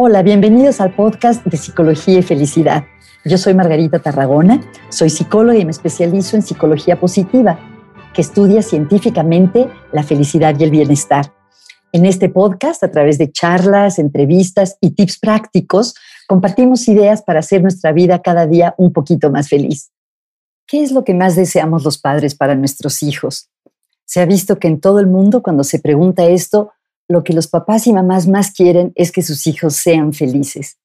Hola, bienvenidos al podcast de Psicología y Felicidad. Yo soy Margarita Tarragona, soy psicóloga y me especializo en psicología positiva, que estudia científicamente la felicidad y el bienestar. En este podcast, a través de charlas, entrevistas y tips prácticos, compartimos ideas para hacer nuestra vida cada día un poquito más feliz. ¿Qué es lo que más deseamos los padres para nuestros hijos? Se ha visto que en todo el mundo, cuando se pregunta esto, lo que los papás y mamás más quieren es que sus hijos sean felices.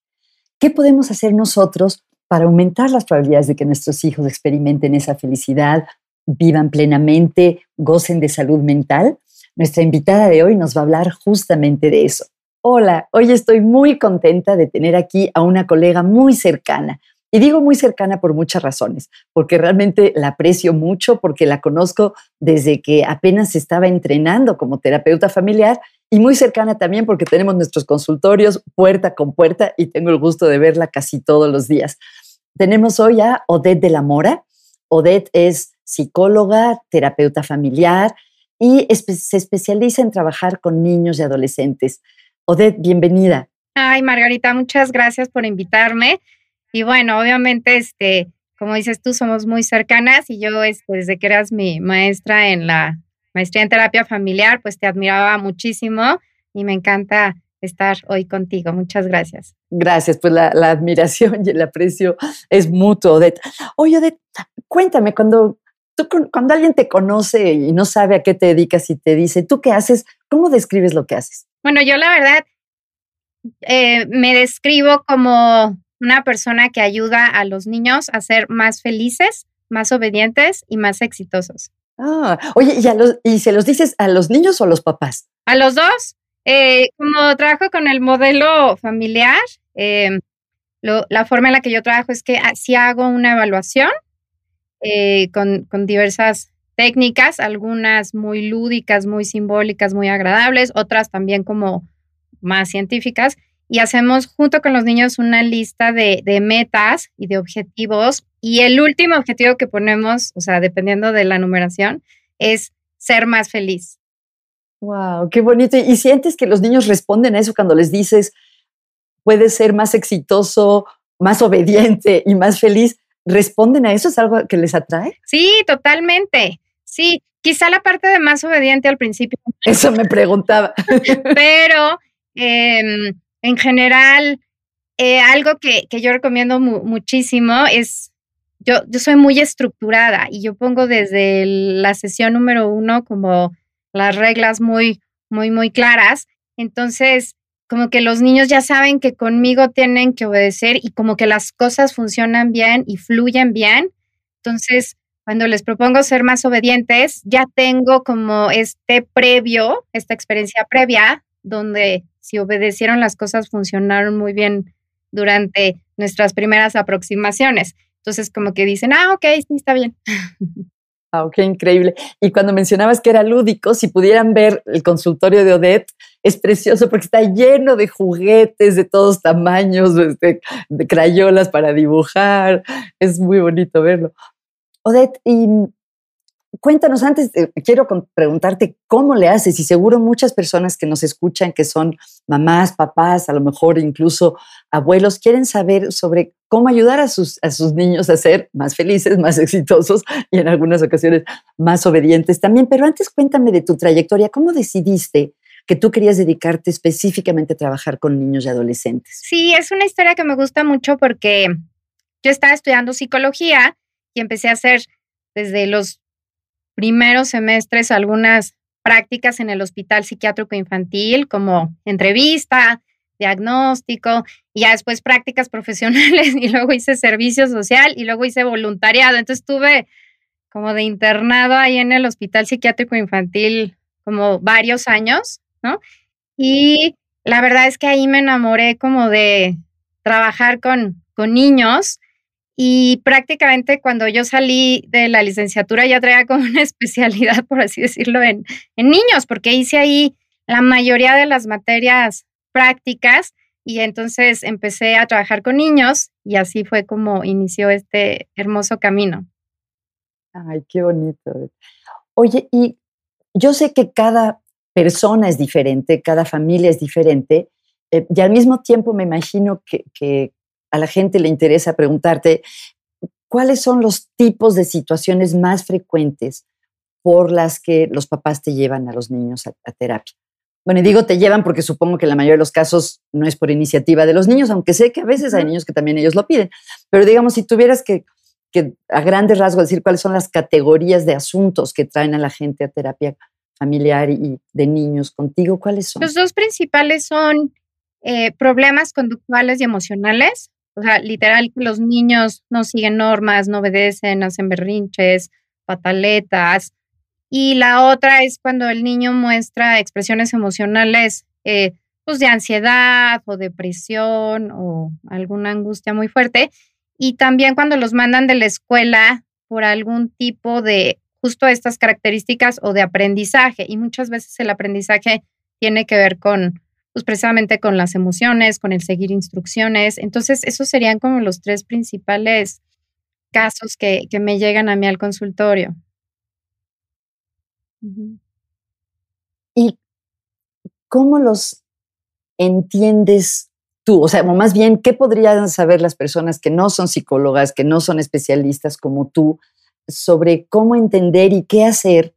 ¿Qué podemos hacer nosotros para aumentar las probabilidades de que nuestros hijos experimenten esa felicidad, vivan plenamente, gocen de salud mental? Nuestra invitada de hoy nos va a hablar justamente de eso. Hola, hoy estoy muy contenta de tener aquí a una colega muy cercana, y digo muy cercana por muchas razones, porque realmente la aprecio mucho, porque la conozco desde que apenas estaba entrenando como terapeuta familiar y muy cercana también porque tenemos nuestros consultorios puerta con puerta y tengo el gusto de verla casi todos los días. Tenemos hoy a Odette de la Mora. Odette es psicóloga, terapeuta familiar y se especializa en trabajar con niños y adolescentes. Odette, bienvenida. Ay, Margarita, muchas gracias por invitarme. Y bueno, obviamente, este, como dices tú, somos muy cercanas y yo este, desde que eras mi maestra en la maestría en terapia familiar, pues te admiraba muchísimo y me encanta estar hoy contigo. Muchas gracias. Gracias, pues la, admiración y el aprecio es mutuo, Odette. Oye, Odette, cuéntame, cuando, tú, cuando alguien te conoce y no sabe a qué te dedicas y te dice, ¿tú qué haces? ¿Cómo describes lo que haces? Bueno, yo la verdad eh, me describo como una persona que ayuda a los niños a ser más felices, más obedientes y más exitosos. Ah, oye, ¿y, se los dices a los niños o a los papás? A los dos. Eh, como trabajo con el modelo familiar, em, la forma en la que yo trabajo es que ah, si hago una evaluación eh, con diversas técnicas, algunas muy lúdicas, muy simbólicas, muy agradables, otras también como más científicas y hacemos junto con los niños una lista de, metas y de objetivos. Y el último objetivo que ponemos, o sea, dependiendo de la numeración, es ser más feliz. Wow, qué bonito. ¿Y sientes que los niños responden a eso cuando les dices, puedes ser más exitoso, más obediente y más feliz? ¿Responden a eso? ¿Es algo que les atrae? Sí, totalmente. Sí, quizá la parte de más obediente al principio. Eso me preguntaba. Pero em, en general, eh, algo que, yo recomiendo muchísimo es, yo, yo soy muy estructurada y yo pongo desde la sesión número uno como las reglas muy, muy, muy claras. Entonces, como que los niños ya saben que conmigo tienen que obedecer y como que las cosas funcionan bien y fluyen bien. Entonces, cuando les propongo ser más obedientes, ya tengo como este previo, esta experiencia previa, donde si obedecieron las cosas funcionaron muy bien durante nuestras primeras aproximaciones. Entonces, como que dicen, ah, ok, sí, está bien. Ah, qué increíble. Y cuando mencionabas que era lúdico, si pudieran ver el consultorio de Odette, es precioso porque está lleno de juguetes de todos tamaños, de, de crayolas para dibujar. Es muy bonito verlo. Odette, y cuéntanos antes, quiero preguntarte cómo le haces y seguro muchas personas que nos escuchan, que son mamás, papás, a lo mejor incluso abuelos, quieren saber sobre cómo ayudar a sus, a sus niños a ser más felices, más exitosos y en algunas ocasiones más obedientes también. Pero antes cuéntame de tu trayectoria, ¿cómo decidiste? que tú querías dedicarte específicamente a trabajar con niños y adolescentes. Sí, es una historia que me gusta mucho porque yo estaba estudiando psicología y empecé a hacer desde los primeros semestres algunas prácticas en el hospital psiquiátrico infantil, como entrevista, diagnóstico, y ya después prácticas profesionales, y luego hice servicio social, y luego hice voluntariado. Entonces estuve como de internado ahí en el hospital psiquiátrico infantil como varios años, ¿no? Y la verdad es que ahí me enamoré como de trabajar con, con niños y prácticamente cuando yo salí de la licenciatura ya traía como una especialidad, por así decirlo, en, en niños, porque hice ahí la mayoría de las materias prácticas y entonces empecé a trabajar con niños y así fue como inició este hermoso camino. Ay, qué bonito. Oye, y yo sé que cada persona es diferente, cada familia es diferente, Eh, y al mismo tiempo me imagino que, que a la gente le interesa preguntarte cuáles son los tipos de situaciones más frecuentes por las que los papás te llevan a los niños a, terapia. Bueno, y digo te llevan porque supongo que en la mayoría de los casos no es por iniciativa de los niños, aunque sé que a veces hay niños que también ellos lo piden. Pero digamos, si tuvieras que, que a grandes rasgos decir cuáles son las categorías de asuntos que traen a la gente a terapia familiar y de niños contigo, ¿cuáles son? Los dos principales son eh, problemas conductuales y emocionales. O sea, literal, los niños no siguen normas, no obedecen, hacen berrinches, pataletas, y la otra es cuando el niño muestra expresiones emocionales, eh, pues de ansiedad o depresión o alguna angustia muy fuerte. Y también cuando los mandan de la escuela por algún tipo de justo estas características o de aprendizaje. Y muchas veces el aprendizaje tiene que ver con, pues precisamente con las emociones, con el seguir instrucciones. Entonces, esos serían como los tres principales casos que, que me llegan a mí al consultorio. ¿Y cómo los entiendes tú? O sea, más bien, ¿qué podrían saber las personas que no son psicólogas, que no son especialistas como tú, sobre cómo entender y qué hacer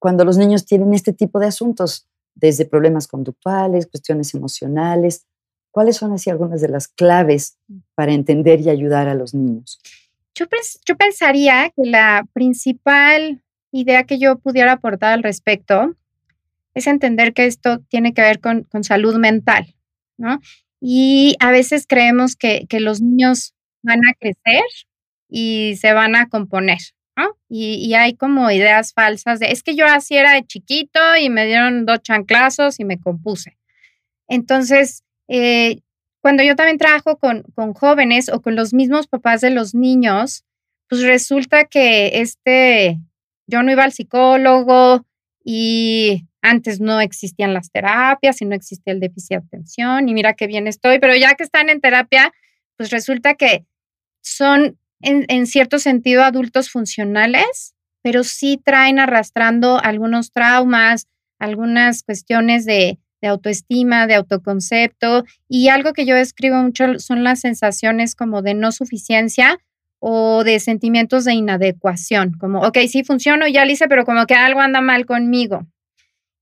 cuando los niños tienen este tipo de asuntos, desde problemas conductuales, cuestiones emocionales? ¿Cuáles son así algunas de las claves para entender y ayudar a los niños? Yo pensaría que la principal idea que yo pudiera aportar al respecto es entender que esto tiene que ver con, salud mental, ¿no? Y a veces creemos que, los niños van a crecer y se van a componer, Y, hay como ideas falsas de, es que yo así era de chiquito y me dieron dos chanclazos y me compuse. Entonces, eh, cuando yo también trabajo con, con jóvenes o con los mismos papás de los niños, pues resulta que este yo no iba al psicólogo y antes no existían las terapias y no existía el déficit de atención y mira qué bien estoy, pero ya que están en terapia, pues resulta que son en, cierto sentido adultos funcionales, pero sí traen arrastrando algunos traumas, algunas cuestiones de, de autoestima, de autoconcepto y algo que yo escribo mucho son las sensaciones como de no suficiencia o de sentimientos de inadecuación, como, ok, sí funciono, ya lo hice, pero como que algo anda mal conmigo.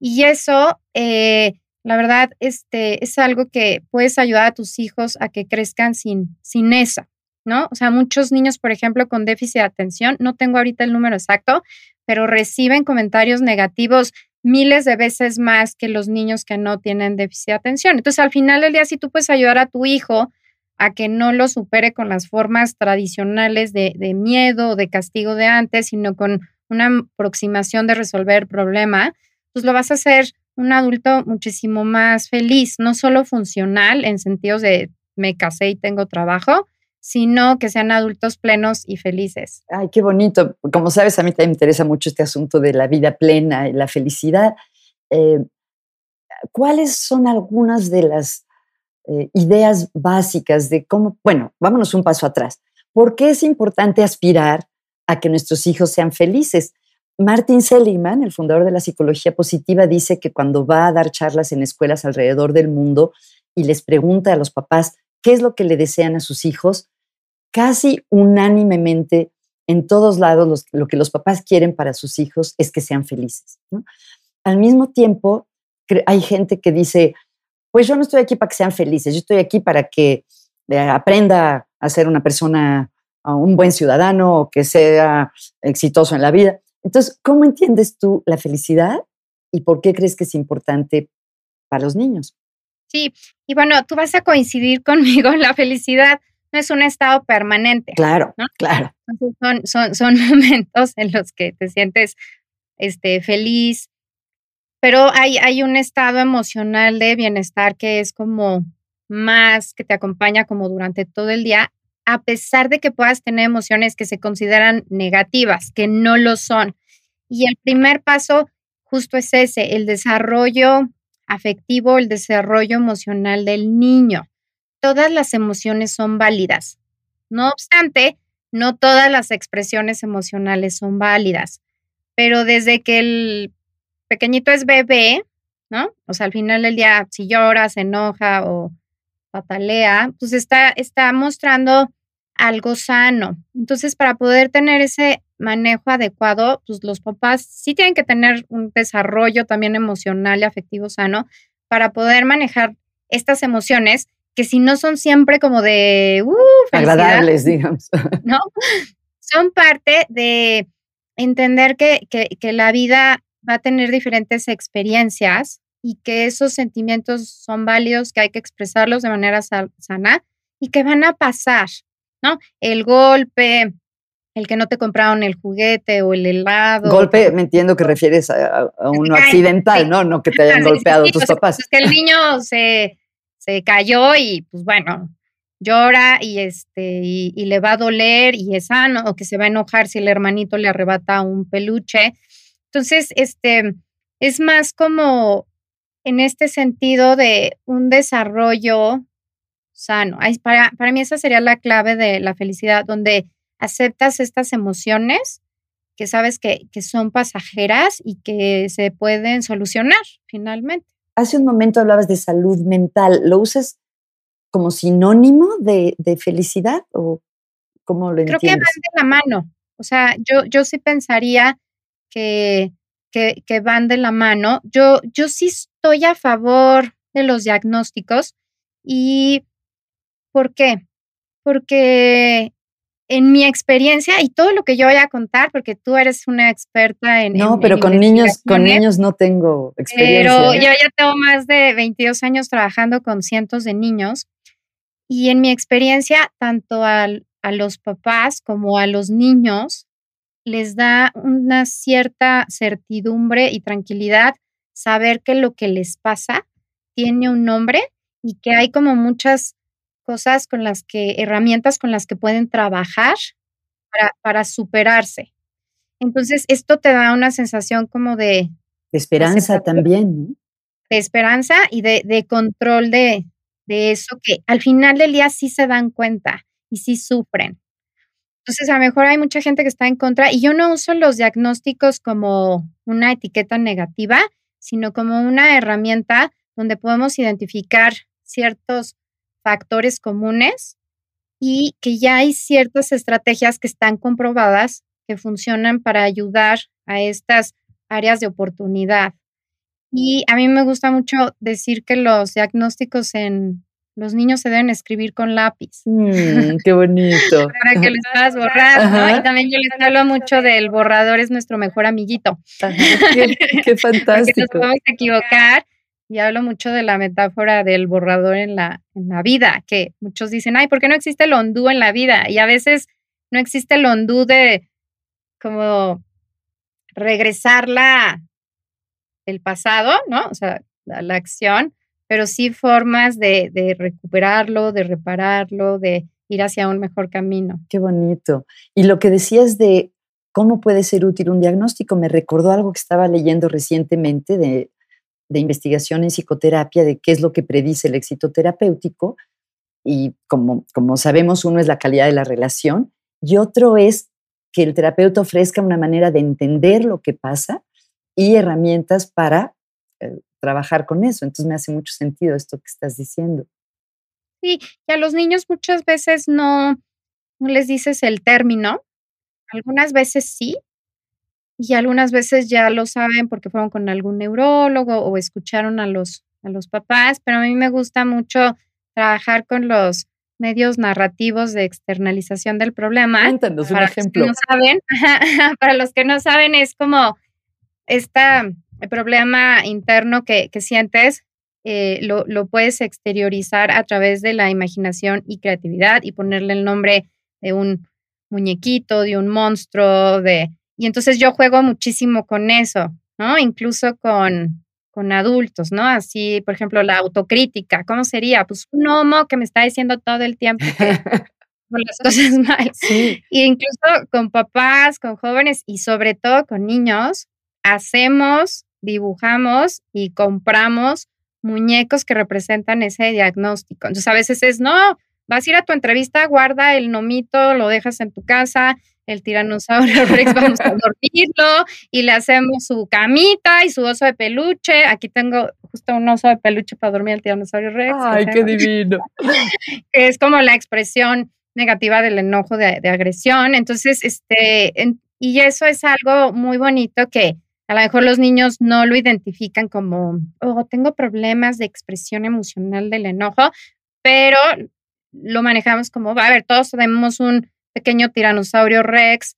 Y eso, eh, la verdad, este, es algo que puedes ayudar a tus hijos a que crezcan sin, sin eso, ¿no? O sea, muchos niños, por ejemplo, con déficit de atención, no tengo ahorita el número exacto, pero reciben comentarios negativos miles de veces más que los niños que no tienen déficit de atención. Entonces, al final del día, si tú puedes ayudar a tu hijo a que no lo supere con las formas tradicionales de, miedo o de castigo de antes, sino con una aproximación de resolver el problema, pues lo vas a hacer un adulto muchísimo más feliz, no solo funcional en sentidos de me casé y tengo trabajo, sino que sean adultos plenos y felices. Ay, qué bonito. Como sabes, a mí también me interesa mucho este asunto de la vida plena y la felicidad. Eh, ¿Cuáles son algunas de las eh, ideas básicas de cómo, bueno, vámonos un paso atrás. ¿Por qué es importante aspirar a que nuestros hijos sean felices? Martin Seligman, el fundador de la psicología positiva, dice que cuando va a dar charlas en escuelas alrededor del mundo y les pregunta a los papás qué es lo que le desean a sus hijos, casi unánimemente en todos lados lo que los papás quieren para sus hijos es que sean felices. Al mismo tiempo, hay gente que dice, pues yo no estoy aquí para que sean felices, yo estoy aquí para que eh, aprenda a ser una persona, un buen ciudadano o que sea exitoso en la vida. Entonces, ¿cómo entiendes tú la felicidad y por qué crees que es importante para los niños? Sí, y bueno, tú vas a coincidir conmigo, la felicidad no es un estado permanente. Claro, claro. son, son, son momentos en los que te sientes este, feliz, pero hay, hay un estado emocional de bienestar que es como más, que te acompaña como durante todo el día, a pesar de que puedas tener emociones que se consideran negativas, que no lo son. Y el primer paso justo es ese, el desarrollo afectivo, el desarrollo emocional del niño. Todas las emociones son válidas. No obstante, no todas las expresiones emocionales son válidas, pero desde que el pequeñito es bebé, ¿no? O sea, al final del día, si llora, se enoja o patalea, pues está, está mostrando algo sano. Entonces, para poder tener ese manejo adecuado, pues los papás sí tienen que tener un desarrollo también emocional y afectivo sano para poder manejar estas emociones que si no son siempre como de uh, agradables, digamos. ¿No? Son parte de entender que, que, que la vida va a tener diferentes experiencias y que esos sentimientos son válidos, que hay que expresarlos de manera sana y que van a pasar, ¿no? El golpe, el que no te compraron el juguete o el helado. Golpe, me entiendo que refieres a, uno accidental, ¿no? No que te hayan golpeado tus papás. Pues que el niño se, se cayó y pues bueno, llora y este y, y, le va a doler y es sano o que se va a enojar si el hermanito le arrebata un peluche. Entonces, este es más como en este sentido de un desarrollo sano. Para, para mí esa sería la clave de la felicidad, donde aceptas estas emociones que sabes que, que son pasajeras y que se pueden solucionar finalmente. Hace un momento hablabas de salud mental. ¿Lo usas como sinónimo de, de felicidad o cómo lo entiendes? Creo que van de la mano. O sea, yo, yo sí pensaría que, que, que, van de la mano. Yo, yo sí estoy a favor de los diagnósticos y ¿por qué? Porque en mi experiencia y todo lo que yo voy a contar, porque tú eres una experta en... No, pero con niños, con niños no tengo experiencia. Pero ¿eh? yo ya tengo más de 22 años trabajando con cientos de niños y en mi experiencia, tanto al, a los papás como a los niños, les da una cierta certidumbre y tranquilidad saber que lo que les pasa tiene un nombre y que hay como muchas cosas con las que, herramientas con las que pueden trabajar para, para superarse. Entonces, esto te da una sensación como de... De esperanza también, De esperanza y de, de control de, de eso que al final del día sí se dan cuenta y sí sufren. Entonces, a lo mejor hay mucha gente que está en contra y yo no uso los diagnósticos como una etiqueta negativa, sino como una herramienta donde podemos identificar ciertos factores comunes y que ya hay ciertas estrategias que están comprobadas que funcionan para ayudar a estas áreas de oportunidad. Y a mí me gusta mucho decir que los diagnósticos en los niños se deben escribir con lápiz. Mm, qué bonito. Para que les puedas borrar, ¿no? Y también yo les hablo mucho del borrador, es nuestro mejor amiguito. qué, fantástico. Porque nos podemos equivocar y hablo mucho de la metáfora del borrador en la, en la vida, que muchos dicen, ay, ¿por qué no existe el hondú en la vida? Y a veces no existe el hondú de como regresarla el pasado, ¿no? O sea, la acción, pero sí formas de, de, recuperarlo, de repararlo, de ir hacia un mejor camino. Qué bonito. Y lo que decías de cómo puede ser útil un diagnóstico me recordó algo que estaba leyendo recientemente de, de investigación en psicoterapia, de qué es lo que predice el éxito terapéutico. Y como, como sabemos, uno es la calidad de la relación y otro es que el terapeuta ofrezca una manera de entender lo que pasa y herramientas para eh, trabajar con eso. Entonces me hace mucho sentido esto que estás diciendo. Sí, y a los niños muchas veces no, no les dices el término. Algunas veces sí, y algunas veces ya lo saben porque fueron con algún neurólogo o escucharon a los, a los papás, pero a mí me gusta mucho trabajar con los medios narrativos de externalización del problema. Cuéntanos un ejemplo. no saben, para los que no saben, es como esta el problema interno que, sientes eh, lo, lo, puedes exteriorizar a través de la imaginación y creatividad y ponerle el nombre de un muñequito, de un monstruo, de... Y entonces yo juego muchísimo con eso, ¿no? Incluso con, con adultos, ¿no? Así, por ejemplo, la autocrítica, ¿cómo sería? Pues un homo que me está diciendo todo el tiempo que las cosas mal. Y incluso con papás, con jóvenes y sobre todo con niños, hacemos dibujamos y compramos muñecos que representan ese diagnóstico. Entonces a veces es, no, vas a ir a tu entrevista, guarda el nomito, lo dejas en tu casa, el tiranosaurio Rex, vamos a dormirlo y le hacemos su camita y su oso de peluche. Aquí tengo justo un oso de peluche para dormir al tiranosaurio Rex. Ay, qué divino. es como la expresión negativa del enojo de, agresión. Entonces, este, y eso es algo muy bonito que a lo mejor los niños no lo identifican como, oh, tengo problemas de expresión emocional del enojo, pero lo manejamos como, a ver, todos tenemos un pequeño tiranosaurio rex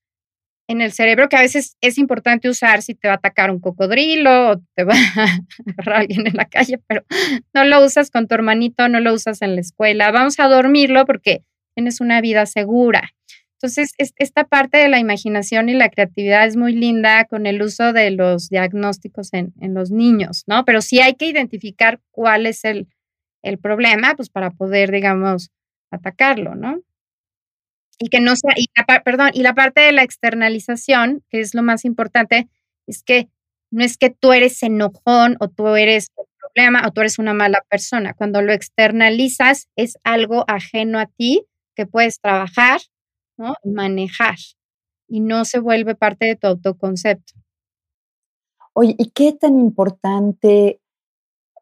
en el cerebro que a veces es importante usar si te va a atacar un cocodrilo o te va a agarrar alguien en la calle, pero no lo usas con tu hermanito, no lo usas en la escuela. Vamos a dormirlo porque tienes una vida segura. Entonces, esta parte de la imaginación y la creatividad es muy linda con el uso de los diagnósticos en, los niños, ¿no? Pero sí hay que identificar cuál es el, problema, pues para poder, digamos, atacarlo, ¿no? Y que no sea, y perdón, y la parte de la externalización, que es lo más importante, es que no es que tú eres enojón o tú eres el problema o tú eres una mala persona. Cuando lo externalizas es algo ajeno a ti que puedes trabajar Manejar y no se vuelve parte de tu autoconcepto. Oye, ¿y qué tan importante?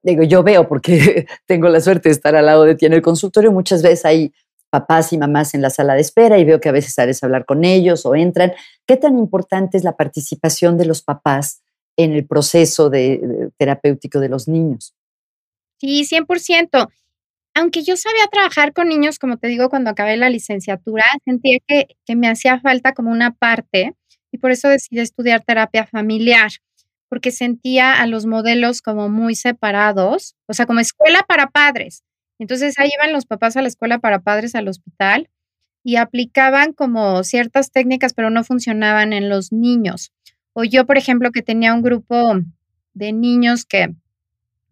Digo, yo veo porque tengo la suerte de estar al lado de ti en el consultorio, muchas veces hay papás y mamás en la sala de espera y veo que a veces sales a hablar con ellos o entran. ¿Qué tan importante es la participación de los papás en el proceso terapéutico de los niños? Sí, 100% aunque yo sabía trabajar con niños, como te digo, cuando acabé la licenciatura, sentía que, me hacía falta como una parte y por eso decidí estudiar terapia familiar, porque sentía a los modelos como muy separados, o sea, como escuela para padres. Entonces ahí iban los papás a la escuela para padres al hospital y aplicaban como ciertas técnicas, pero no funcionaban en los niños. O yo, por ejemplo, que tenía un grupo de niños que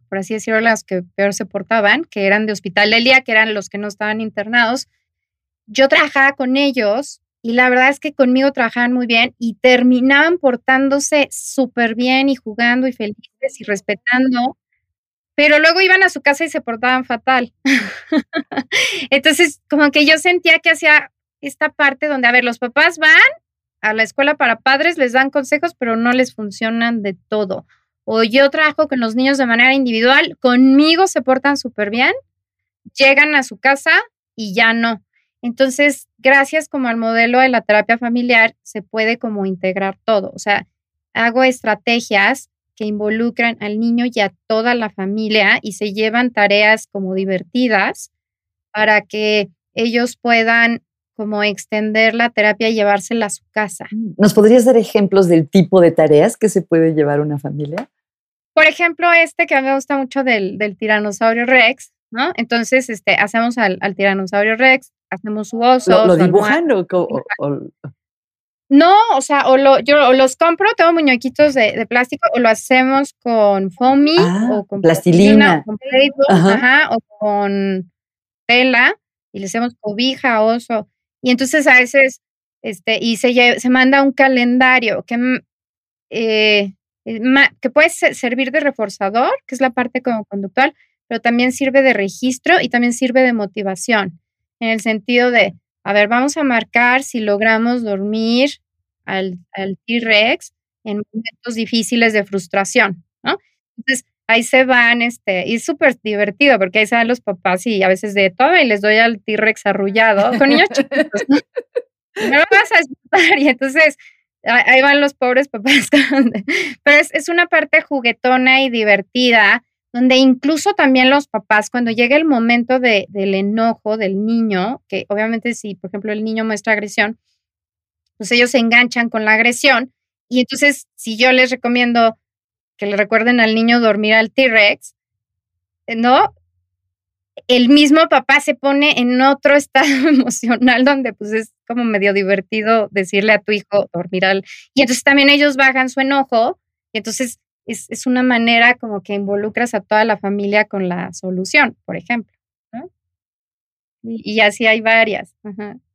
por así decirlo, las que peor se portaban, que eran de hospital del día, que eran los que no estaban internados, yo trabajaba con ellos y la verdad es que conmigo trabajaban muy bien y terminaban portándose súper bien y jugando y felices y respetando, pero luego iban a su casa y se portaban fatal. Entonces, como que yo sentía que hacía esta parte donde, a ver, los papás van a la escuela para padres, les dan consejos, pero no les funcionan de todo o yo trabajo con los niños de manera individual, conmigo se portan súper bien, llegan a su casa y ya no. Entonces, gracias como al modelo de la terapia familiar, se puede como integrar todo. O sea, hago estrategias que involucran al niño y a toda la familia y se llevan tareas como divertidas para que ellos puedan como extender la terapia y llevársela a su casa. ¿Nos podrías dar ejemplos del tipo de tareas que se puede llevar una familia? Por ejemplo, este que a mí me gusta mucho del, tiranosaurio Rex, ¿no? Entonces, este, hacemos al, tiranosaurio Rex, hacemos su oso. ¿Lo, dibujan o, No, o sea, o lo, yo los compro, tengo muñequitos de, plástico, o lo hacemos con foamy, ah, o con plastilina, con ajá. o con tela, y le hacemos cobija, oso. Y entonces a veces, este, y se, se manda un calendario que mm, eh, eh, que puede servir de reforzador, que es la parte como conductual, pero también sirve de registro y también sirve de motivación, en el sentido de, a ver, vamos a marcar si logramos dormir al, al T-Rex en momentos difíciles de frustración, ¿no? Entonces, ahí se van, este, y es súper divertido porque ahí se van los papás y a veces de todo y les doy al T-Rex arrullado con niños chiquitos, ¿no? lo vas a disfrutar y entonces ahí van los pobres papás. Pero es, una parte juguetona y divertida, donde incluso también los papás, cuando llega el momento de, del enojo del niño, que obviamente si, por ejemplo, el niño muestra agresión, pues ellos se enganchan con la agresión. Y entonces, si yo les recomiendo que le recuerden al niño dormir al T-Rex, ¿no? el mismo papá se pone en otro estado emocional donde pues es como medio divertido decirle a tu hijo dormir al... Y entonces también ellos bajan su enojo y entonces es, una manera como que involucras a toda la familia con la solución, por ejemplo. Y, así hay varias.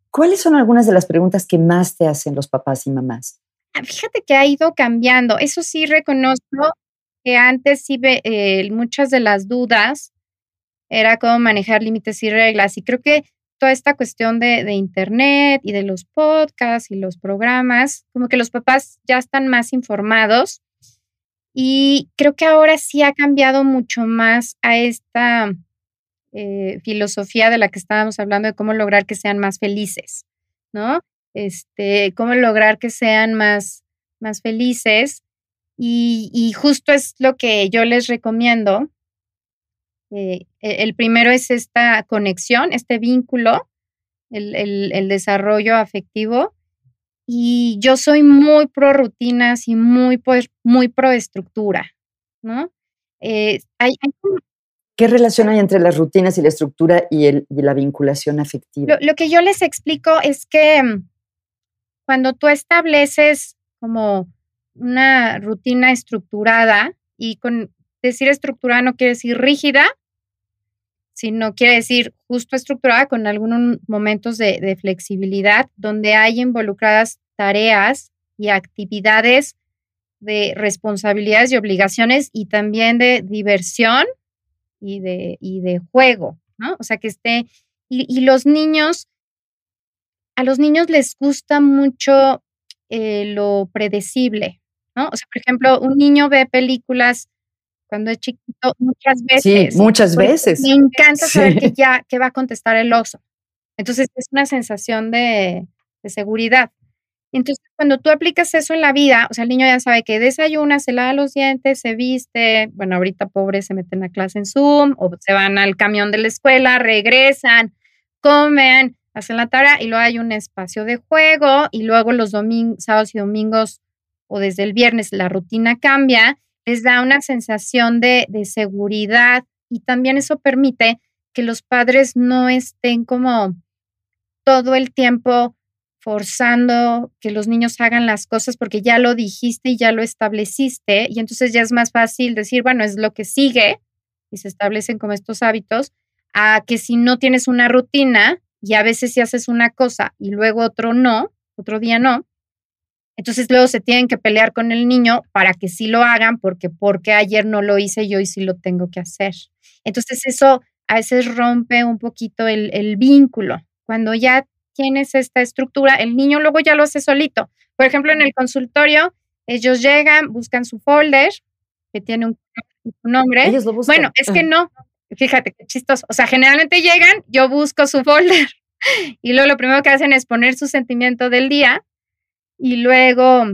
¿Cuáles son algunas de las preguntas que más te hacen los papás y mamás? Ah, fíjate que ha ido cambiando. Eso sí reconozco que antes sí eh, muchas de las dudas era cómo manejar límites y reglas. Y creo que toda esta cuestión de, de, Internet y de los podcasts y los programas, como que los papás ya están más informados y creo que ahora sí ha cambiado mucho más a esta eh, filosofía de la que estábamos hablando de cómo lograr que sean más felices, ¿no? Este, cómo lograr que sean más, más felices. Y, justo es lo que yo les recomiendo. Eh, e, el primero es esta conexión, este vínculo, el, el desarrollo afectivo. Y yo soy muy pro rutinas y muy, muy pro estructura, ¿no? Eh, ¿Qué relación hay entre las rutinas y la estructura y, el, la vinculación afectiva? Lo, que yo les explico es que mm, cuando tú estableces como una rutina estructurada, y con decir estructurada no quiere decir rígida, sino quiere decir justo estructurada con algunos momentos de, flexibilidad, donde hay involucradas tareas y actividades de responsabilidades y obligaciones y también de diversión y de, y de juego, ¿no? O sea, que esté, y, los niños, a los niños les gusta mucho eh, lo predecible, ¿no? O sea, por ejemplo, un niño ve películas cuando es chiquito muchas veces. Sí, muchas veces. Me encanta saber que ya que va a contestar el oso. Entonces es una sensación de, seguridad. Entonces, cuando tú aplicas eso en la vida, o sea, el niño ya sabe que desayuna, se lava los dientes, se viste, bueno, ahorita pobres se meten a clase en Zoom o se van al camión de la escuela, regresan, comen, hacen la tarea y luego hay un espacio de juego y luego los domingos, sábados y domingos o desde el viernes la rutina cambia les da una sensación de, seguridad y también eso permite que los padres no estén como todo el tiempo forzando que los niños hagan las cosas porque ya lo dijiste y ya lo estableciste y entonces ya es más fácil decir, bueno, es lo que sigue y se establecen como estos hábitos, a que si no tienes una rutina y a veces si haces una cosa y luego otro no, otro día no, entonces luego se tienen que pelear con el niño para que sí lo hagan, porque porque ayer no lo hice yo y sí lo tengo que hacer. Entonces eso a veces rompe un poquito el, vínculo. Cuando ya tienes esta estructura, el niño luego ya lo hace solito. Por ejemplo, en el consultorio, ellos llegan, buscan su folder, que tiene un, nombre. Ellos lo buscan. Bueno, es que no, fíjate qué chistoso. O sea, generalmente llegan, yo busco su folder y luego lo primero que hacen es poner su sentimiento del día y luego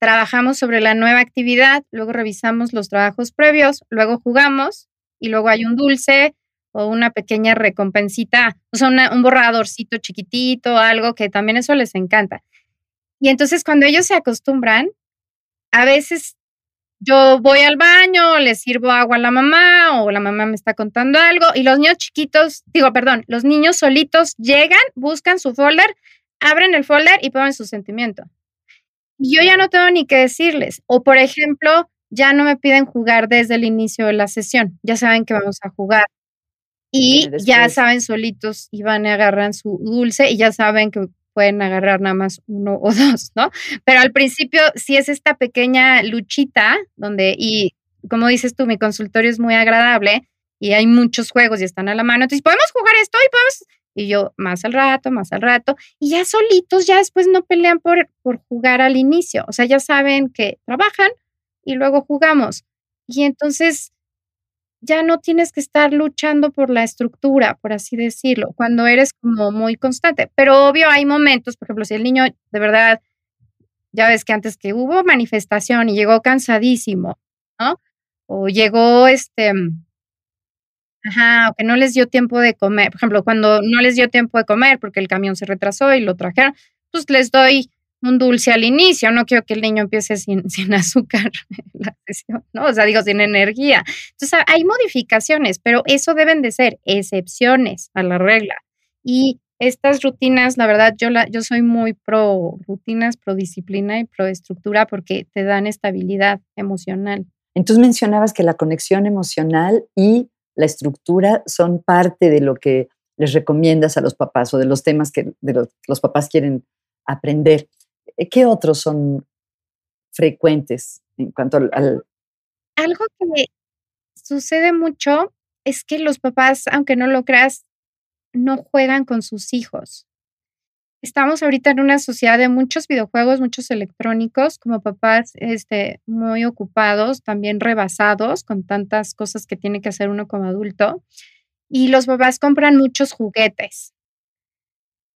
trabajamos sobre la nueva actividad, luego revisamos los trabajos previos, luego jugamos y luego hay un dulce o una pequeña recompensita, o sea, un borradorcito chiquitito, algo que también eso les encanta. Y entonces cuando ellos se acostumbran, a veces yo voy al baño, les sirvo agua a la mamá o la mamá me está contando algo y los niños chiquitos, digo, perdón, los niños solitos llegan, buscan su folder, abren el folder y ponen su sentimiento. Yo ya no tengo ni que decirles. O, por ejemplo, ya no me piden jugar desde el inicio de la sesión. Ya saben que vamos a jugar. Y ya saben solitos y van y agarran su dulce y ya saben que pueden agarrar nada más uno o dos, ¿no? Pero al principio sí es esta pequeña luchita donde, y como dices tú, mi consultorio es muy agradable y hay muchos juegos y están a la mano. Entonces, podemos jugar esto y podemos y yo, más al rato, más al rato. Y ya solitos, ya después no pelean por, por jugar al inicio. O sea, ya saben que trabajan y luego jugamos. Y entonces ya no tienes que estar luchando por la estructura, por así decirlo, cuando eres como muy constante. Pero obvio hay momentos, por ejemplo, si el niño de verdad, ya ves que antes que hubo manifestación y llegó cansadísimo, ¿no? O llegó este Ajá, que no les dio tiempo de comer. Por ejemplo, cuando no les dio tiempo de comer porque el camión se retrasó y lo trajeron, pues les doy un dulce al inicio. No quiero que el niño empiece sin, sin azúcar ¿no? O sea, digo, sin energía. Entonces, hay modificaciones, pero eso deben de ser excepciones a la regla. Y estas rutinas, la verdad, yo, la, yo soy muy pro rutinas, pro disciplina y pro estructura porque te dan estabilidad emocional. Entonces mencionabas que la conexión emocional y la estructura son parte de lo que les recomiendas a los papás o de los temas que los, papás quieren aprender. Eh, ¿Qué otros son frecuentes en cuanto al, Algo que sucede mucho es que los papás, aunque no lo creas, no juegan con sus hijos. Estamos ahorita en una sociedad de muchos videojuegos, muchos electrónicos, como papás este, muy ocupados, también rebasados con tantas cosas que tiene que hacer uno como adulto. Y los papás compran muchos juguetes,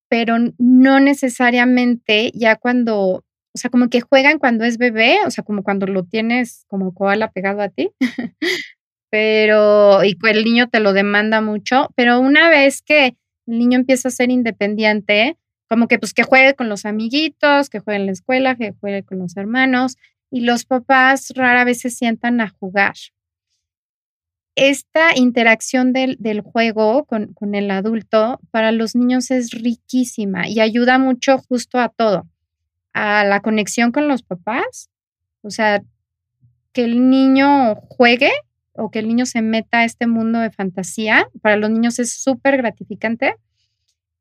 pero no necesariamente ya cuando, o sea, como que juegan cuando es bebé, o sea, como cuando lo tienes como koala pegado a ti, pero y el niño te lo demanda mucho, pero una vez que el niño empieza a ser independiente, como que pues que juegue con los amiguitos, que juegue en la escuela, que juegue con los hermanos y los papás rara vez se sientan a jugar. Esta interacción del, del juego con, con el adulto para los niños es riquísima y ayuda mucho justo a todo, a la conexión con los papás, o sea, que el niño juegue o que el niño se meta a este mundo de fantasía, para los niños es súper gratificante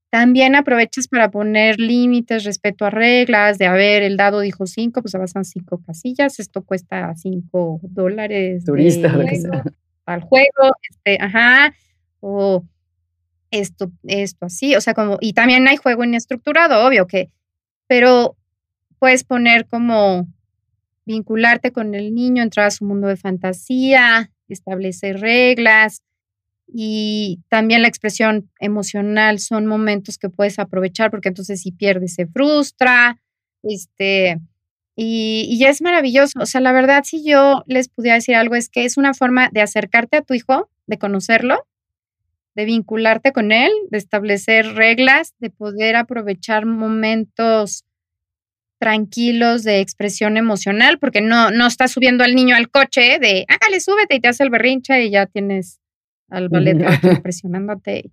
también aprovechas para poner límites respecto a reglas, de a ver, el dado dijo cinco, pues avanzan cinco casillas, esto cuesta cinco dólares. Turista, Al juego, este, ajá, o esto, esto así, o sea, como, y también hay juego inestructurado, obvio que, pero puedes poner como vincularte con el niño, entrar a su mundo de fantasía, establecer reglas, y también la expresión emocional son momentos que puedes aprovechar porque entonces si pierdes se frustra, este, y, y, ya es maravilloso. O sea, la verdad, si yo les pudiera decir algo, es que es una forma de acercarte a tu hijo, de conocerlo, de vincularte con él, de establecer reglas, de poder aprovechar momentos tranquilos de expresión emocional, porque no, no estás subiendo al niño al coche de, hágale, súbete y te hace el berrinche y ya tienes al ballet presionándote.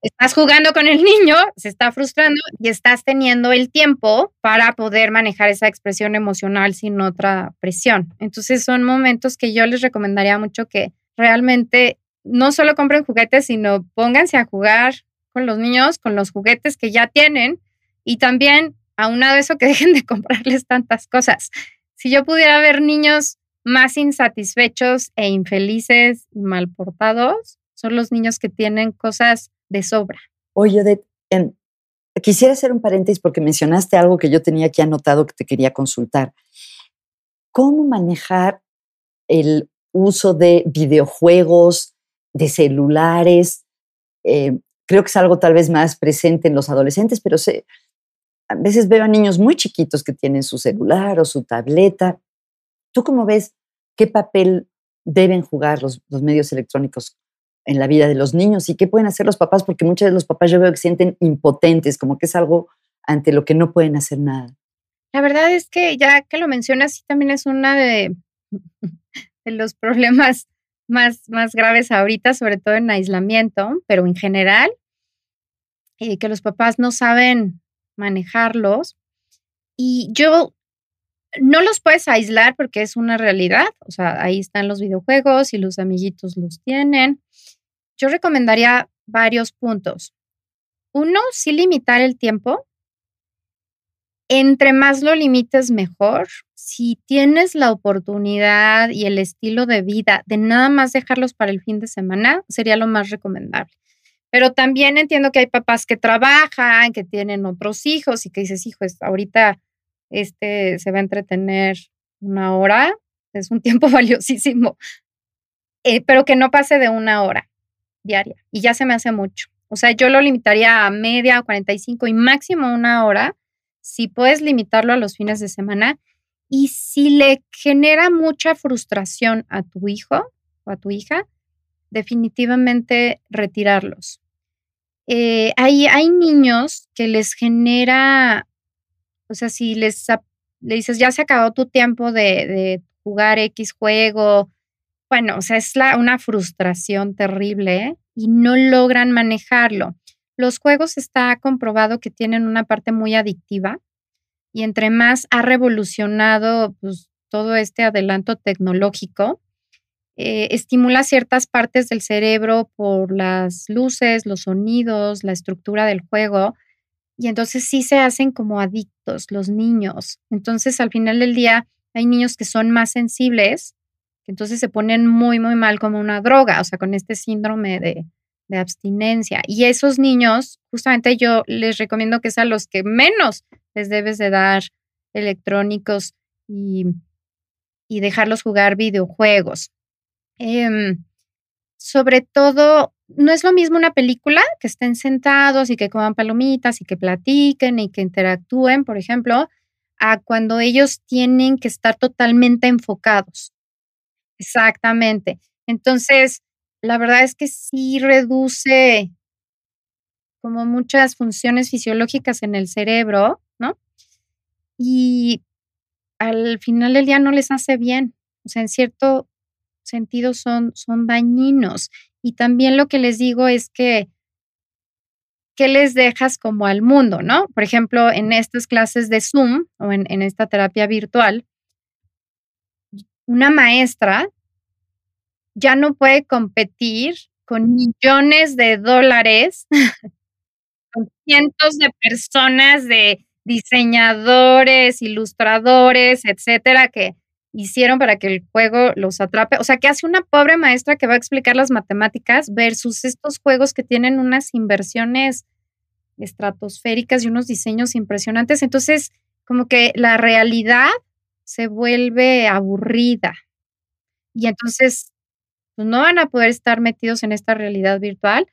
Estás jugando con el niño, se está frustrando y estás teniendo el tiempo para poder manejar esa expresión emocional sin otra presión. Entonces son momentos que yo les recomendaría mucho que realmente no solo compren juguetes, sino pónganse a jugar con los niños, con los juguetes que ya tienen y también aunado a eso que dejen de comprarles tantas cosas. Si yo pudiera ver niños más insatisfechos e infelices y mal portados son los niños que tienen cosas de sobra. Oye, Odette, quisiera hacer un paréntesis porque mencionaste algo que yo tenía aquí anotado que te quería consultar. ¿Cómo manejar el uso de videojuegos, de celulares? Eh, creo que es algo tal vez más presente en los adolescentes, pero a veces veo a niños muy chiquitos que tienen su celular o su tableta ¿Tú cómo ves qué papel deben jugar los, medios electrónicos en la vida de los niños y qué pueden hacer los papás? Porque muchos de los papás yo veo que sienten impotentes, como que es algo ante lo que no pueden hacer nada. La verdad es que ya que lo mencionas, también es una de, de los problemas más, más graves ahorita, sobre todo en aislamiento, pero en general, eh, que los papás no saben manejarlos. Y yo no los puedes aislar porque es una realidad, o sea, ahí están los videojuegos y los amiguitos los tienen. Yo recomendaría varios puntos. Uno, sí limitar el tiempo. Entre más lo limites, mejor. Si tienes la oportunidad y el estilo de vida de nada más dejarlos para el fin de semana, sería lo más recomendable. Pero también entiendo que hay papás que trabajan, que tienen otros hijos y que dices, hijo, ahorita este se va a entretener una hora, es un tiempo valiosísimo, eh, pero que no pase de una hora diaria y ya se me hace mucho. O sea, yo lo limitaría a media, 45 y máximo una hora, si puedes limitarlo a los fines de semana y si le genera mucha frustración a tu hijo o a tu hija, definitivamente retirarlos. Eh, hay, hay niños que les genera o sea, si les le dices, ya se acabó tu tiempo de, jugar X juego, bueno, o sea, es una frustración terrible y no logran manejarlo. Los juegos está comprobado que tienen una parte muy adictiva y entre más ha revolucionado pues, todo este adelanto tecnológico, eh, estimula ciertas partes del cerebro por las luces, los sonidos, la estructura del juego y entonces sí se hacen como adictos los niños. Entonces al final del día hay niños que son más sensibles, que entonces se ponen muy, muy mal como una droga, o sea, con este síndrome de, de abstinencia. Y esos niños, justamente yo les recomiendo que sean los que menos les debes de dar electrónicos y, y dejarlos jugar videojuegos. Em, sobre todo, no es lo mismo una película que estén sentados y que coman palomitas y que platiquen y que interactúen, por ejemplo, a cuando ellos tienen que estar totalmente enfocados. Exactamente. Entonces, la verdad es que sí reduce como muchas funciones fisiológicas en el cerebro, ¿no? Y al final del día no les hace bien. O sea, en cierto sentido son, son dañinos. Y también lo que les digo es que, ¿qué les dejas como al mundo, no? Por ejemplo, en estas clases de Zoom o en, en esta terapia virtual, una maestra ya no puede competir con millones de dólares, con cientos de personas, de diseñadores, ilustradores, etcétera, que hicieron para que el juego los atrape. O sea, que hace una pobre maestra que va a explicar las matemáticas versus estos juegos que tienen unas inversiones estratosféricas y unos diseños impresionantes. Entonces, como que la realidad se vuelve aburrida. Y entonces pues, no van a poder estar metidos en esta realidad virtual.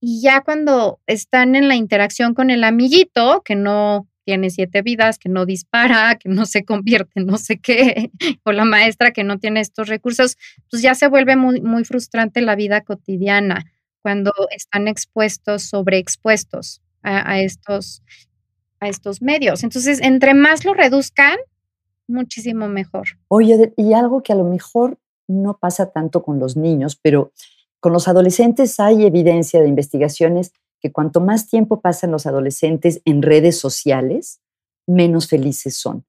Y ya cuando están en la interacción con el amiguito, que no tiene siete vidas, que no dispara, que no se convierte en no sé qué, o la maestra que no tiene estos recursos, pues ya se vuelve muy, muy frustrante la vida cotidiana cuando están expuestos, sobreexpuestos a, a, estos, a estos medios. Entonces, entre más lo reduzcan, muchísimo mejor. Oye, y algo que a lo mejor no pasa tanto con los niños, pero con los adolescentes hay evidencia de investigaciones que cuanto más tiempo pasan los adolescentes en redes sociales, menos felices son.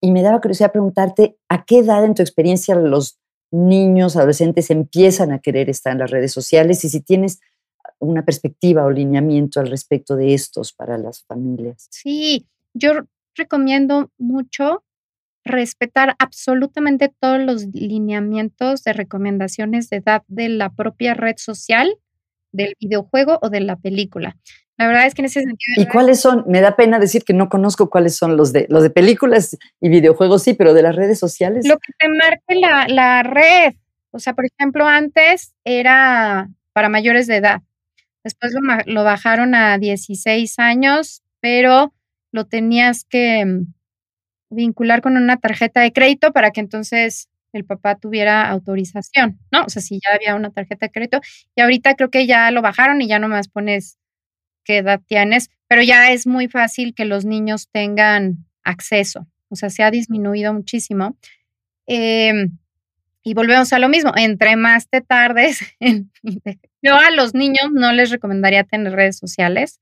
Y me daba curiosidad preguntarte, ¿a qué edad en tu experiencia los niños, adolescentes empiezan a querer estar en las redes sociales? Y si tienes una perspectiva o lineamiento al respecto de estos para las familias. Sí, yo recomiendo mucho respetar absolutamente todos los lineamientos de recomendaciones de edad de la propia red social, del videojuego o de la película. La verdad es que en ese sentido... ¿Y cuáles son? Me da pena decir que no conozco cuáles son los de, los de películas y videojuegos, sí, pero de las redes sociales. Lo que te marque la, la red. O sea, por ejemplo, antes era para mayores de edad. Después lo, lo bajaron a 16 años, pero lo tenías que mm, vincular con una tarjeta de crédito para que entonces el papá tuviera autorización, ¿no? O sea, si ya había una tarjeta de crédito y ahorita creo que ya lo bajaron y ya no más pones qué edad tienes, pero ya es muy fácil que los niños tengan acceso, o sea, se ha disminuido muchísimo. Em, y volvemos a lo mismo, entre más te tardes, yo a los niños no les recomendaría tener redes sociales,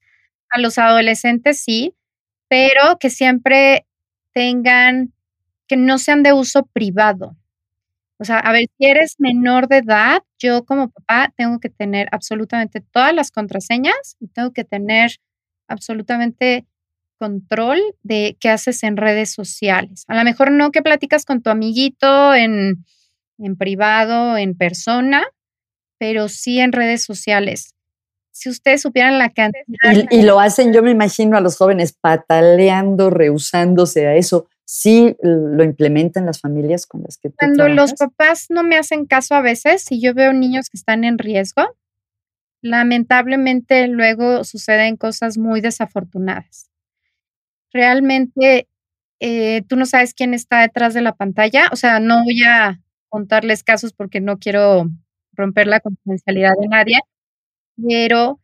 a los adolescentes sí, pero que siempre tengan, que no sean de uso privado. O sea, a ver, si eres menor de edad, yo como papá tengo que tener absolutamente todas las contraseñas y tengo que tener absolutamente control de qué haces en redes sociales. A lo mejor no que platicas con tu amiguito en, en privado, en persona, pero sí en redes sociales si ustedes supieran la cantidad. Y, y, lo hacen, yo me imagino a los jóvenes pataleando, rehusándose a eso. ¿Sí lo implementan las familias con las que tú Cuando los papás no me hacen caso a veces, si yo veo niños que están en riesgo, lamentablemente luego suceden cosas muy desafortunadas. Realmente eh, tú no sabes quién está detrás de la pantalla. O sea, no voy a contarles casos porque no quiero romper la confidencialidad de nadie, pero,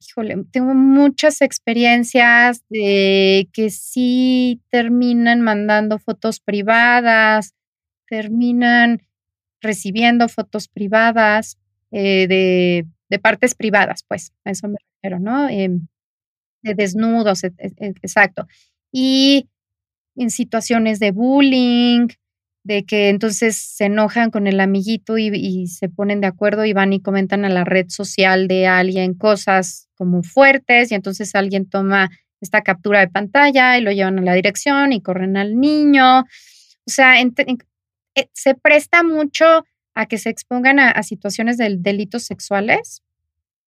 híjole, tengo muchas experiencias de que sí terminan mandando fotos privadas, terminan recibiendo fotos privadas eh, de, partes privadas, pues, a eso me refiero, ¿no? Em, de desnudos, e, e, exacto. Y en situaciones de bullying, de que entonces se enojan con el amiguito y, se ponen de acuerdo y van y comentan a la red social de alguien cosas como fuertes y entonces alguien toma esta captura de pantalla y lo llevan a la dirección y corren al niño. O sea, eh, se presta mucho a que se expongan a, situaciones de delitos sexuales,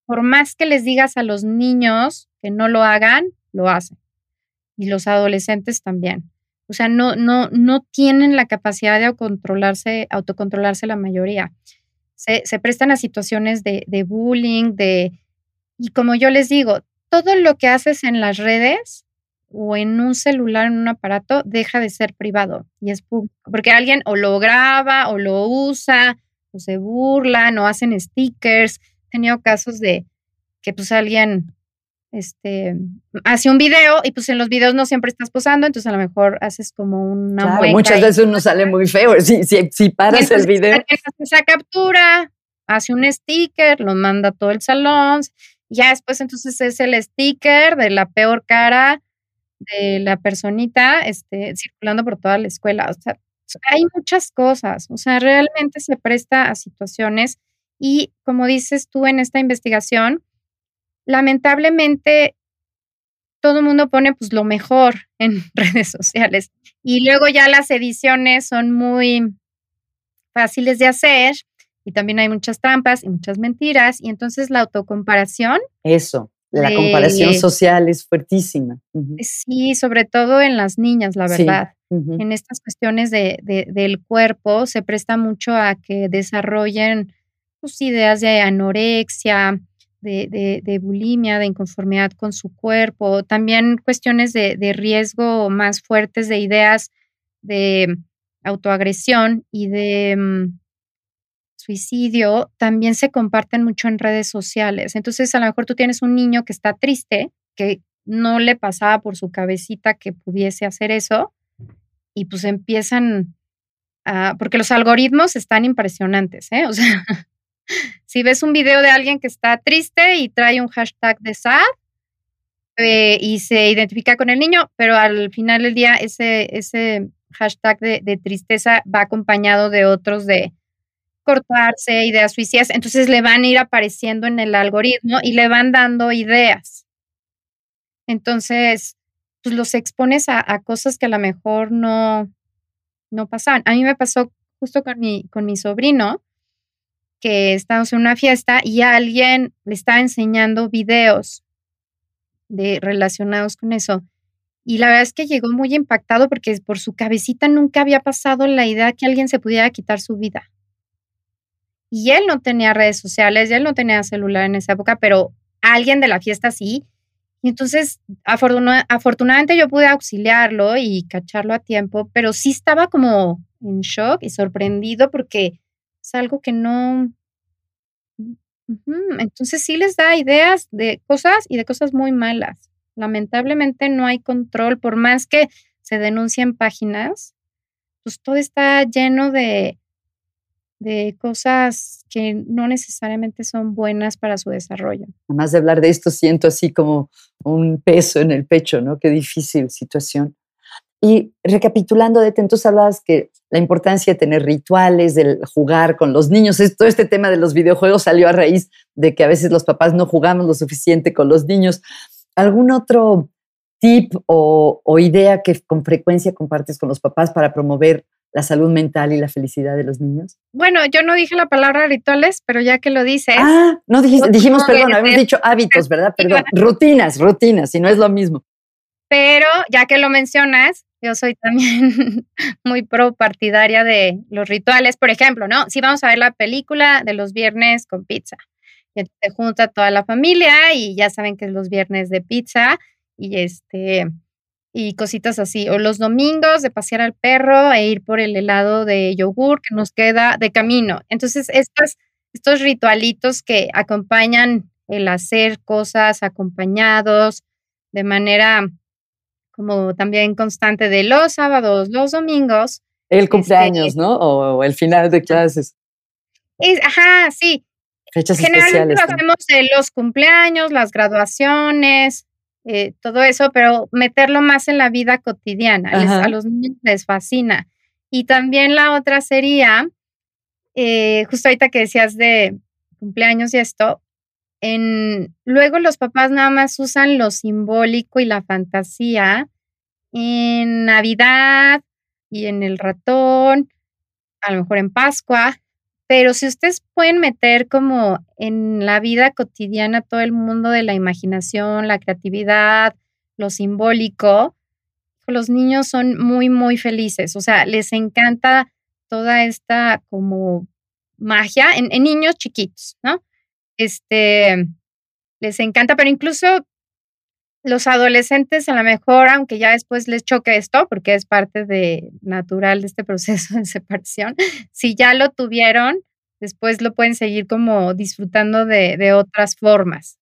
por más que les digas a los niños que no lo hagan, lo hacen. Y los adolescentes también. O sea, no, no, no tienen la capacidad de autocontrolarse, autocontrolarse la mayoría. Se, prestan a situaciones de, bullying, de... Y como yo les digo, todo lo que haces en las redes o en un celular, en un aparato, deja de ser privado y es. Porque alguien o lo graba o lo usa o se burlan o hacen stickers. He tenido casos de que pues alguien este, hace un video y pues en los videos no siempre estás posando, entonces a lo mejor haces como una claro, muchas veces uno sale muy feo, si, si, si paras el video. Esa captura, hace un sticker, lo manda a todo el salón, ya después entonces es el sticker de la peor cara de la personita este, circulando por toda la escuela. O sea, hay muchas cosas, o sea, realmente se presta a situaciones y como dices tú en esta investigación, lamentablemente todo el mundo pone pues lo mejor en redes sociales y luego ya las ediciones son muy fáciles de hacer y también hay muchas trampas y muchas mentiras y entonces la autocomparación. Eso, la comparación social es fuertísima. Sí, sobre todo en las niñas, la verdad. En estas cuestiones de, del cuerpo se presta mucho a que desarrollen sus ideas de anorexia, de, de, bulimia, de inconformidad con su cuerpo, también cuestiones de, de riesgo más fuertes de ideas de autoagresión y de mm, suicidio también se comparten mucho en redes sociales. Entonces, a lo mejor tú tienes un niño que está triste, que no le pasaba por su cabecita que pudiese hacer eso, y pues empiezan a, porque los algoritmos están impresionantes, ¿eh? O sea, si ves un video de alguien que está triste y trae un hashtag de sad eh, y se identifica con el niño, pero al final del día ese, ese hashtag de, tristeza va acompañado de otros de cortarse, ideas suicidas, entonces le van a ir apareciendo en el algoritmo y le van dando ideas. Entonces, pues los expones a, cosas que a lo mejor no, no pasaban. A mí me pasó justo con mi, con mi sobrino, que estábamos en una fiesta y alguien le estaba enseñando videos de, relacionados con eso. Y la verdad es que llegó muy impactado porque por su cabecita nunca había pasado la idea que alguien se pudiera quitar su vida. Y él no tenía redes sociales, y él no tenía celular en esa época, pero alguien de la fiesta sí. Y entonces, afortunadamente yo pude auxiliarlo y cacharlo a tiempo, pero sí estaba como en shock y sorprendido porque es algo que no... Entonces sí les da ideas de cosas y de cosas muy malas. Lamentablemente no hay control, por más que se denuncien páginas, pues todo está lleno de de cosas que no necesariamente son buenas para su desarrollo. Además de hablar de esto, siento así como un peso en el pecho, ¿no? Qué difícil situación. Y recapitulando de entonces hablabas que la importancia de tener rituales, de jugar con los niños, todo este tema de los videojuegos salió a raíz de que a veces los papás no jugamos lo suficiente con los niños. ¿Algún otro tip o, o idea que con frecuencia compartes con los papás para promover la salud mental y la felicidad de los niños? Bueno, yo no dije la palabra rituales, pero ya que lo dices. Ah, no dijimos, perdón, habíamos dicho hábitos, ¿verdad? Perdón, rutinas, rutinas, si no es lo mismo. Pero ya que lo mencionas, yo soy también muy pro partidaria de los rituales. Por ejemplo, ¿no? Si vamos a ver la película de los viernes con pizza. Y se junta toda la familia y ya saben que es los viernes de pizza. Y este, y cositas así. O los domingos de pasear al perro e ir por el helado de yogur que nos queda de camino. Entonces, estos ritualitos que acompañan el hacer cosas acompañados de manera como también constante de los sábados, los domingos. El este, cumpleaños, ¿no? O el final de clases. Es, ajá, sí. Fechas Generalmente especiales. hacemos los cumpleaños, las graduaciones, eh, todo eso, pero meterlo más en la vida cotidiana. a los niños les fascina. Y también la otra sería, eh, justo ahorita que decías de cumpleaños y esto, luego los papás nada más usan lo simbólico y la fantasía en Navidad y en el ratón, a lo mejor en Pascua, Pero si ustedes pueden meter como en la vida cotidiana todo el mundo de la imaginación, la creatividad, lo simbólico, los niños son muy, muy felices. O sea, les encanta toda esta como magia en, en niños chiquitos, ¿no? Este, les encanta, pero incluso los adolescentes a lo mejor, aunque ya después les choque esto, porque es parte de natural de este proceso de separación, si ya lo tuvieron, después lo pueden seguir como disfrutando de, otras formas.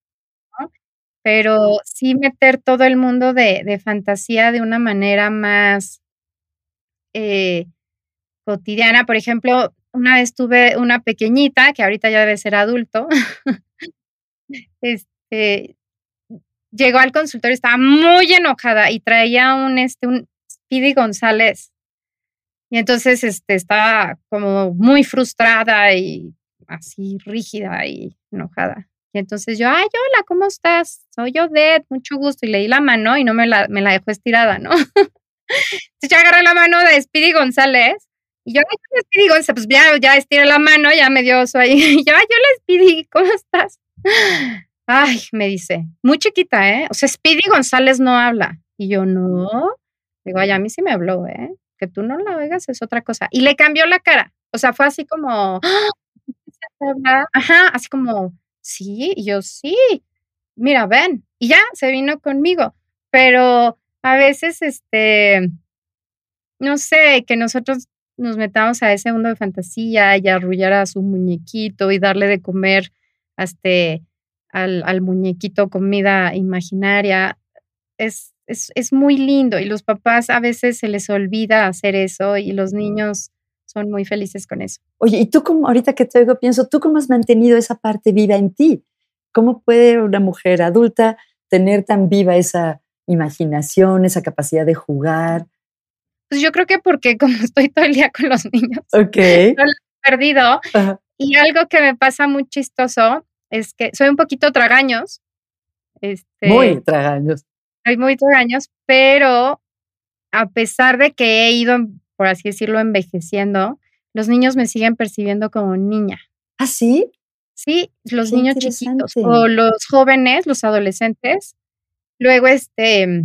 Pero sí meter todo el mundo de, fantasía de una manera más eh, cotidiana. Por ejemplo, una vez tuve una pequeñita, que ahorita ya debe ser adulto, este, llegó al consultorio, estaba muy enojada y traía un, este, un Speedy González. Y entonces este, estaba como muy frustrada y así rígida y enojada. Y entonces yo, ay, hola, ¿cómo estás? Soy Odette, mucho gusto. Y le di la mano y no me la, me la dejó estirada, ¿no? entonces yo agarré la mano de Speedy González y yo, ay, Speedy González, pues ya, ya estiré la mano, ya me dio eso ahí. Y yo, ay, hola, Speedy, ¿cómo estás? Ay, me dice, muy chiquita, ¿eh? O sea, Speedy González no habla. Y yo, no. Digo, ay, a mí sí me habló, ¿eh? Que tú no la oigas es otra cosa. Y le cambió la cara. O sea, fue así como, ¡Ah! ajá, así como, sí, y yo, sí, mira, ven. Y ya se vino conmigo. Pero a veces, este, no sé, que nosotros nos metamos a ese mundo de fantasía y arrullar a su muñequito y darle de comer hasta al, al muñequito comida imaginaria. Es, es, es, muy lindo y los papás a veces se les olvida hacer eso y los niños son muy felices con eso. Oye, y tú como, ahorita que te oigo, pienso, ¿tú cómo has mantenido esa parte viva en ti? ¿Cómo puede una mujer adulta tener tan viva esa imaginación, esa capacidad de jugar? Pues yo creo que porque como estoy todo el día con los niños, okay. no lo he perdido. Y algo que me pasa muy chistoso es que soy un poquito tragaños. Este, muy tragaños. Soy muy tragaños, pero a pesar de que he ido, por así decirlo, envejeciendo, los niños me siguen percibiendo como niña. ¿Ah, sí? Sí, los niños chiquitos o los jóvenes, los adolescentes. Luego, este,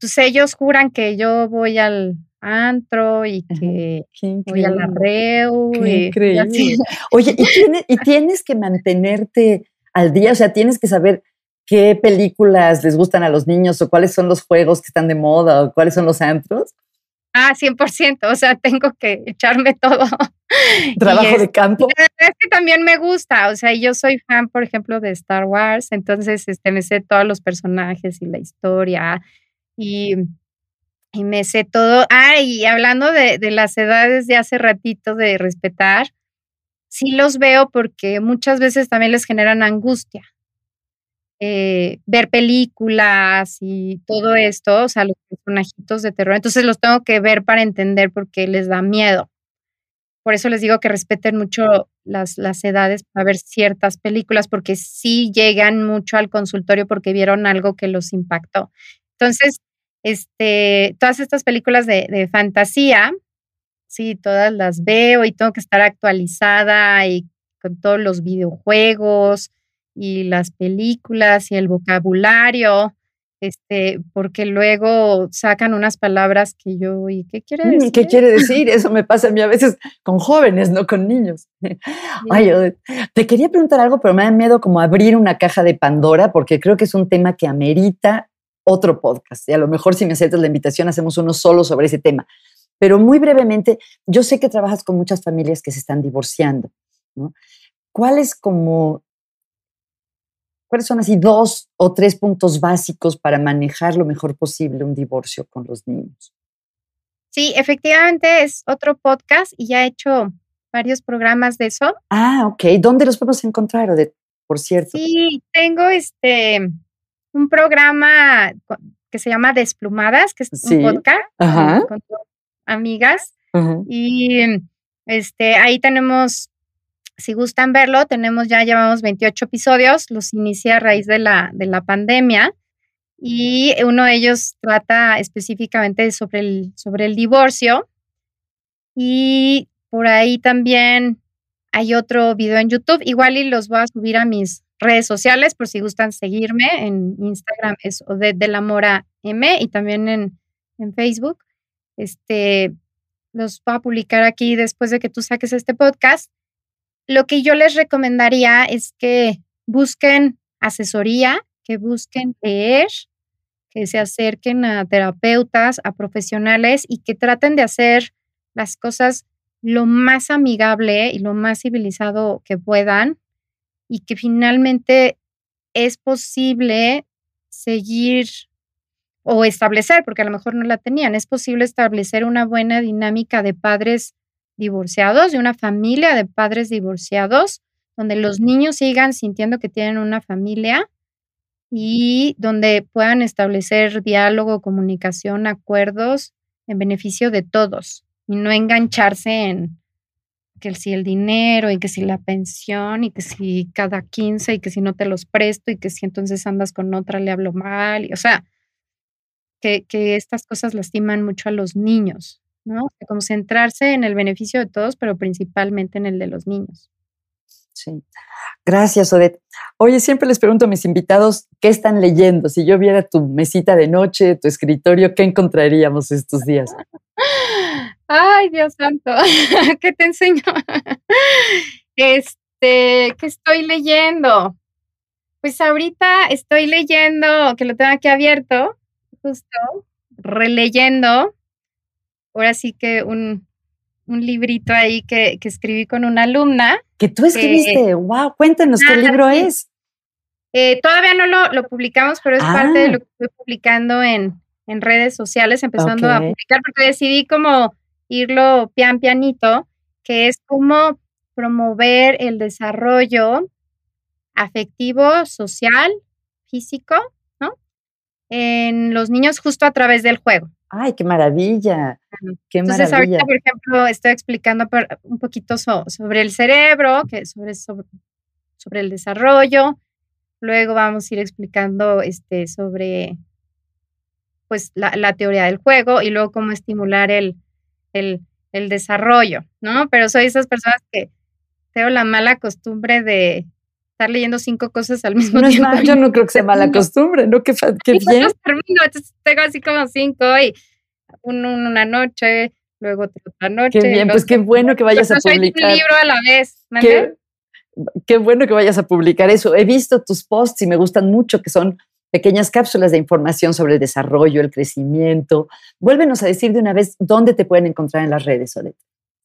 pues ellos juran que yo voy al antro y que voy a la reu. increíble. Oye, ¿y tienes, ¿y tienes que mantenerte al día? O sea, tienes que saber qué películas les gustan a los niños o cuáles son los juegos que están de moda o cuáles son los antros. Ah, 100%, o sea, tengo que echarme todo. Trabajo de campo. Es que también me gusta, o sea, yo soy fan, por ejemplo, de Star Wars, entonces este, me sé todos los personajes y la historia y y me sé todo. Ah, y hablando de, las edades de hace ratito de respetar, sí los veo porque muchas veces también les generan angustia. Eh, ver películas y todo esto, o sea, los personajitos de terror. Entonces los tengo que ver para entender por qué les da miedo. Por eso les digo que respeten mucho las, las edades para ver ciertas películas, porque sí llegan mucho al consultorio porque vieron algo que los impactó. Entonces, este, todas estas películas de, fantasía, sí, todas las veo y tengo que estar actualizada y con todos los videojuegos y las películas y el vocabulario, este, porque luego sacan unas palabras que yo, ¿y qué quiere decir? Mm, ¿Qué quiere decir? Eso me pasa a mí a veces con jóvenes, no con niños. Ay, te quería preguntar algo, pero me da miedo como abrir una caja de Pandora, porque creo que es un tema que amerita otro podcast. Y a lo mejor si me aceptas la invitación, hacemos uno solo sobre ese tema. Pero muy brevemente, yo sé que trabajas con muchas familias que se están divorciando. ¿Cuáles como ¿Cuáles son así dos o tres puntos básicos para manejar lo mejor posible un divorcio con los niños? Sí, efectivamente es otro podcast y ya he hecho varios programas de eso. Ah, ok. ¿Dónde los podemos encontrar, por cierto? Sí, tengo este un programa que se llama Desplumadas, que es un podcast con, amigas. Y este, ahí tenemos, si gustan verlo, tenemos ya llevamos 28 episodios, los inicia a raíz de la, de la pandemia. Y uno de ellos trata específicamente sobre el, sobre el divorcio. Y por ahí también hay otro video en YouTube, igual y los voy a subir a mis redes sociales por si gustan seguirme. En Instagram es Odette de la Mora M y también en, en Facebook. Este, los voy a publicar aquí después de que tú saques este podcast. Lo que yo les recomendaría es que busquen asesoría, que busquen leer, que se acerquen a terapeutas, a profesionales y que traten de hacer las cosas lo más amigable y lo más civilizado que puedan y que finalmente es posible seguir o establecer, porque a lo mejor no la tenían, es posible establecer una buena dinámica de padres divorciados, de una familia de padres divorciados, donde los niños sigan sintiendo que tienen una familia y donde puedan establecer diálogo, comunicación, acuerdos en beneficio de todos y no engancharse en que si el dinero y que si la pensión y que si cada 15 y que si no te los presto y que si entonces andas con otra le hablo mal. Y, o sea, que, que estas cosas lastiman mucho a los niños, ¿no? Concentrarse en el beneficio de todos, pero principalmente en el de los niños. Sí. Gracias, Odette. Oye, siempre les pregunto a mis invitados qué están leyendo. Si yo viera tu mesita de noche, tu escritorio, ¿qué encontraríamos estos días? Ay, Dios santo, ¿qué te enseño? Este, ¿qué estoy leyendo? Pues ahorita estoy leyendo, que lo tengo aquí abierto, justo, releyendo. Ahora sí que un, un librito ahí que, que, escribí con una alumna. Que tú escribiste, wow, cuéntanos qué libro es. Eh, todavía no lo, lo, publicamos, pero es parte de ah. lo que estoy publicando en, en redes sociales, empezando a publicar, porque decidí como irlo pian pianito, que es como promover el desarrollo afectivo, social, físico, ¿no? En los niños justo a través del juego. Ay, qué maravilla. Qué Entonces, ahorita, por ejemplo, estoy explicando un poquito sobre el cerebro, que sobre, sobre, sobre, el desarrollo. Luego vamos a ir explicando este, sobre pues, la, la teoría del juego y luego cómo estimular el, el, el desarrollo, ¿no? Pero soy esas personas que tengo la mala costumbre de estar leyendo cinco cosas al mismo tiempo. yo no creo que sea mala costumbre, ¿no? Qué, qué bien. termino, entonces tengo así como cinco y una noche, luego otra noche. Qué bien, pues qué bueno que vayas a publicar. un libro a la vez. Qué, qué bueno que vayas a publicar eso. He visto tus posts y me gustan mucho, que son pequeñas cápsulas de información sobre el desarrollo, el crecimiento. Vuélvenos a decir de una vez dónde te pueden encontrar en las redes, Odette.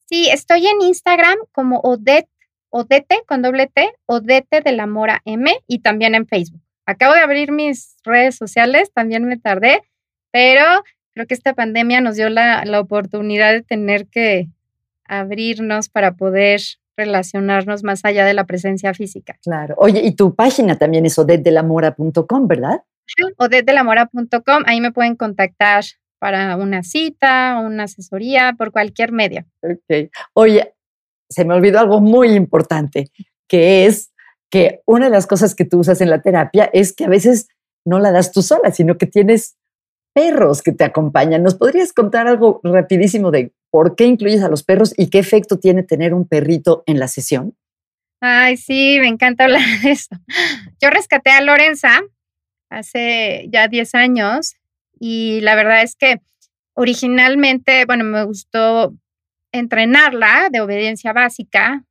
Sí, estoy en Instagram como Odette, Odete con doble T, Odete de la Mora M y también en Facebook. Acabo de abrir mis redes sociales, también me tardé, pero creo que esta pandemia nos dio la, la oportunidad de tener que abrirnos para poder relacionarnos más allá de la presencia física. Claro. Oye, y tu página también es odetdelamora.com, ¿verdad? odetdelamora.com, ahí me pueden contactar para una cita, una asesoría, por cualquier medio. Ok. Oye, se me olvidó algo muy importante, que es que una de las cosas que tú usas en la terapia es que a veces no la das tú sola, sino que tienes perros que te acompañan. ¿Nos podrías contar algo rapidísimo de por qué incluyes a los perros y qué efecto tiene tener un perrito en la sesión? Ay, sí, me encanta hablar de eso. Yo rescaté a Lorenza hace ya 10 años y la verdad es que originalmente, bueno, me gustó entrenarla de obediencia básica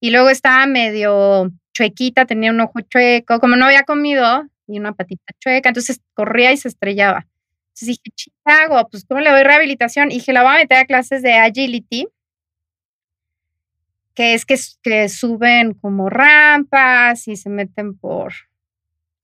y luego estaba medio chuequita, tenía un ojo chueco, como no había comido y una patita chueca, entonces corría y se estrellaba. Entonces dije, ¿qué hago? Pues, ¿cómo le doy rehabilitación? Y dije, la voy a meter a clases de agility, que es que, que suben como rampas y se meten por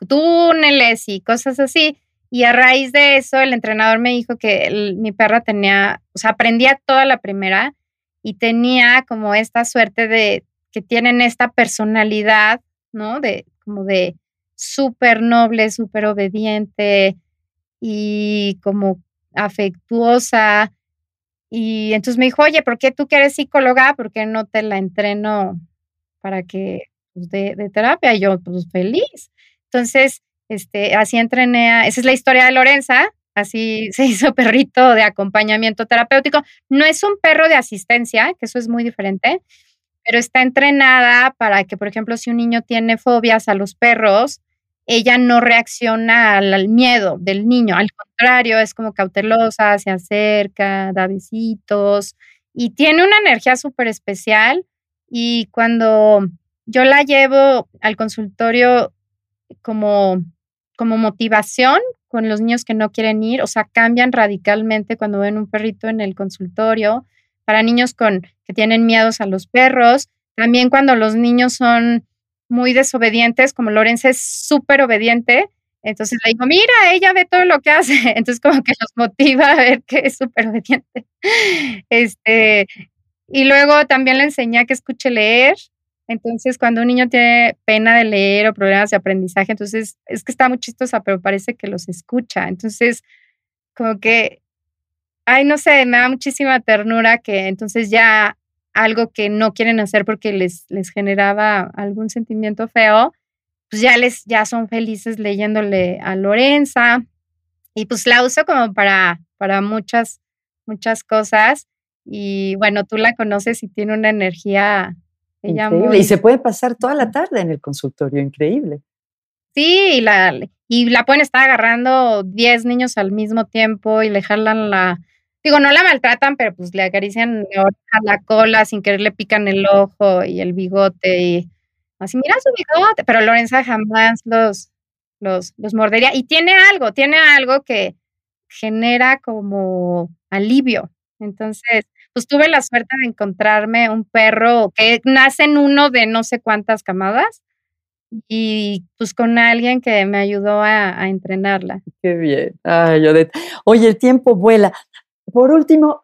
túneles y cosas así. Y a raíz de eso, el entrenador me dijo que mi perra tenía, o sea, aprendía toda la primera y tenía como esta suerte de que tienen esta personalidad, ¿no? De como de súper noble, súper obediente, y como afectuosa. Y entonces me dijo, oye, ¿por qué tú que eres psicóloga? ¿Por qué no te la entreno para que, pues, de, terapia? Y yo, pues feliz. Entonces, este, así entrené, a, esa es la historia de Lorenza, así se hizo perrito de acompañamiento terapéutico. No es un perro de asistencia, que eso es muy diferente, pero está entrenada para que, por ejemplo, si un niño tiene fobias a los perros, ella no reacciona al, miedo del niño, al contrario, es como cautelosa, se acerca, da besitos y tiene una energía súper especial. Y cuando yo la llevo al consultorio como, como motivación con los niños que no quieren ir, o sea, cambian radicalmente cuando ven un perrito en el consultorio. Para niños con, que tienen miedos a los perros, también cuando los niños son muy desobedientes, como Lorenza es súper obediente, entonces le digo, mira, ella ve todo lo que hace, entonces como que los motiva a ver que es súper obediente. Este, y luego también le enseñé a que escuche leer, entonces cuando un niño tiene pena de leer o problemas de aprendizaje, entonces es que está muy chistosa, pero parece que los escucha, entonces como que, ay, no sé, me da muchísima ternura que entonces ya algo que no quieren hacer porque les, les generaba algún sentimiento feo, pues ya les, ya son felices leyéndole a Lorenza. Y pues la uso como para, para muchas, muchas cosas. Y bueno, tú la conoces y tiene una energía. Ella increíble. Y se puede pasar toda la tarde en el consultorio, increíble. Sí, y la, y la pueden estar agarrando 10 niños al mismo tiempo y le jalan la, Digo, no la maltratan, pero pues le acarician la cola sin querer le pican el ojo y el bigote y así, mira su bigote, pero Lorenza jamás los, los, los mordería. Y tiene algo, tiene algo que genera como alivio. Entonces, pues tuve la suerte de encontrarme un perro que nace en uno de no sé cuántas camadas y pues con alguien que me ayudó a, a entrenarla. Qué bien. Ay, Odette. Oye, el tiempo vuela por último,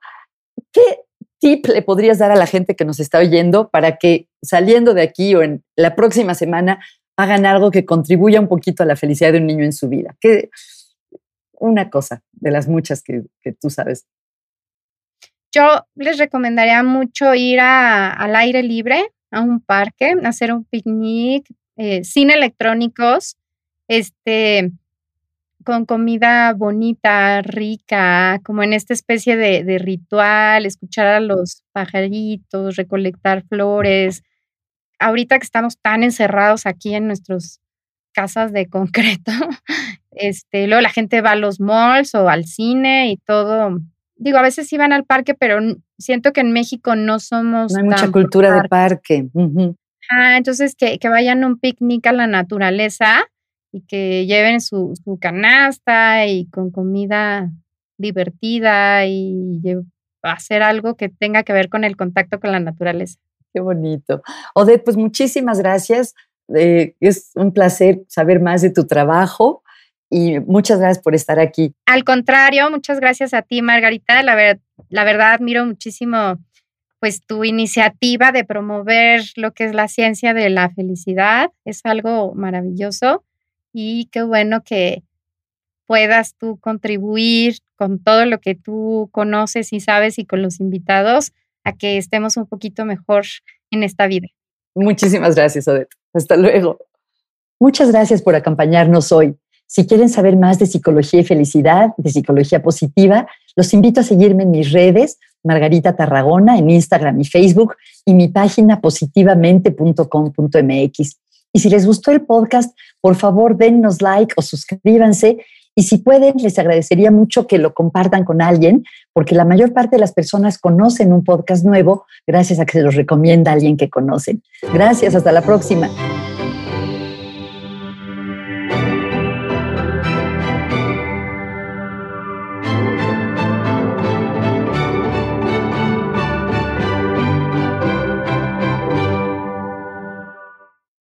¿qué tip le podrías dar a la gente que nos está oyendo para que saliendo de aquí o en la próxima semana hagan algo que contribuya un poquito a la felicidad de un niño en su vida? ¿Qué, una cosa de las muchas que, tú sabes. Yo les recomendaría mucho ir al aire libre, a un parque, hacer un picnic eh, sin electrónicos, este, con comida bonita, rica, como en esta especie de, ritual, escuchar a los pajaritos, recolectar flores. Ahorita que estamos tan encerrados aquí en nuestras casas de concreto, este, luego la gente va a los malls o al cine y todo. Digo, a veces iban al parque, pero siento que en México no somos. No hay mucha cultura de parque. Ah, entonces que, que vayan a un picnic a la naturaleza y que lleven su, canasta y con comida divertida y hacer algo que tenga que ver con el contacto con la naturaleza. Qué bonito. Odette, pues muchísimas gracias. Eh, es un placer saber más de tu trabajo y muchas gracias por estar aquí. Al contrario, muchas gracias a ti, Margarita. La, la verdad, admiro muchísimo pues tu iniciativa de promover lo que es la ciencia de la felicidad. Es algo maravilloso y qué bueno que puedas tú contribuir con todo lo que tú conoces y sabes y con los invitados a que estemos un poquito mejor en esta vida. Muchísimas gracias, Odette. Hasta luego. Muchas gracias por acompañarnos hoy. Si quieren saber más de psicología y felicidad, de psicología positiva, los invito a seguirme en mis redes, Margarita Tarragona, en Instagram y Facebook, y mi página positivamente.com.mx. Y si les gustó el podcast, por favor dennos like o suscríbanse. Y si pueden, les agradecería mucho que lo compartan con alguien, porque la mayor parte de las personas conocen un podcast nuevo gracias a que se los recomienda alguien que conocen. Gracias, hasta la próxima.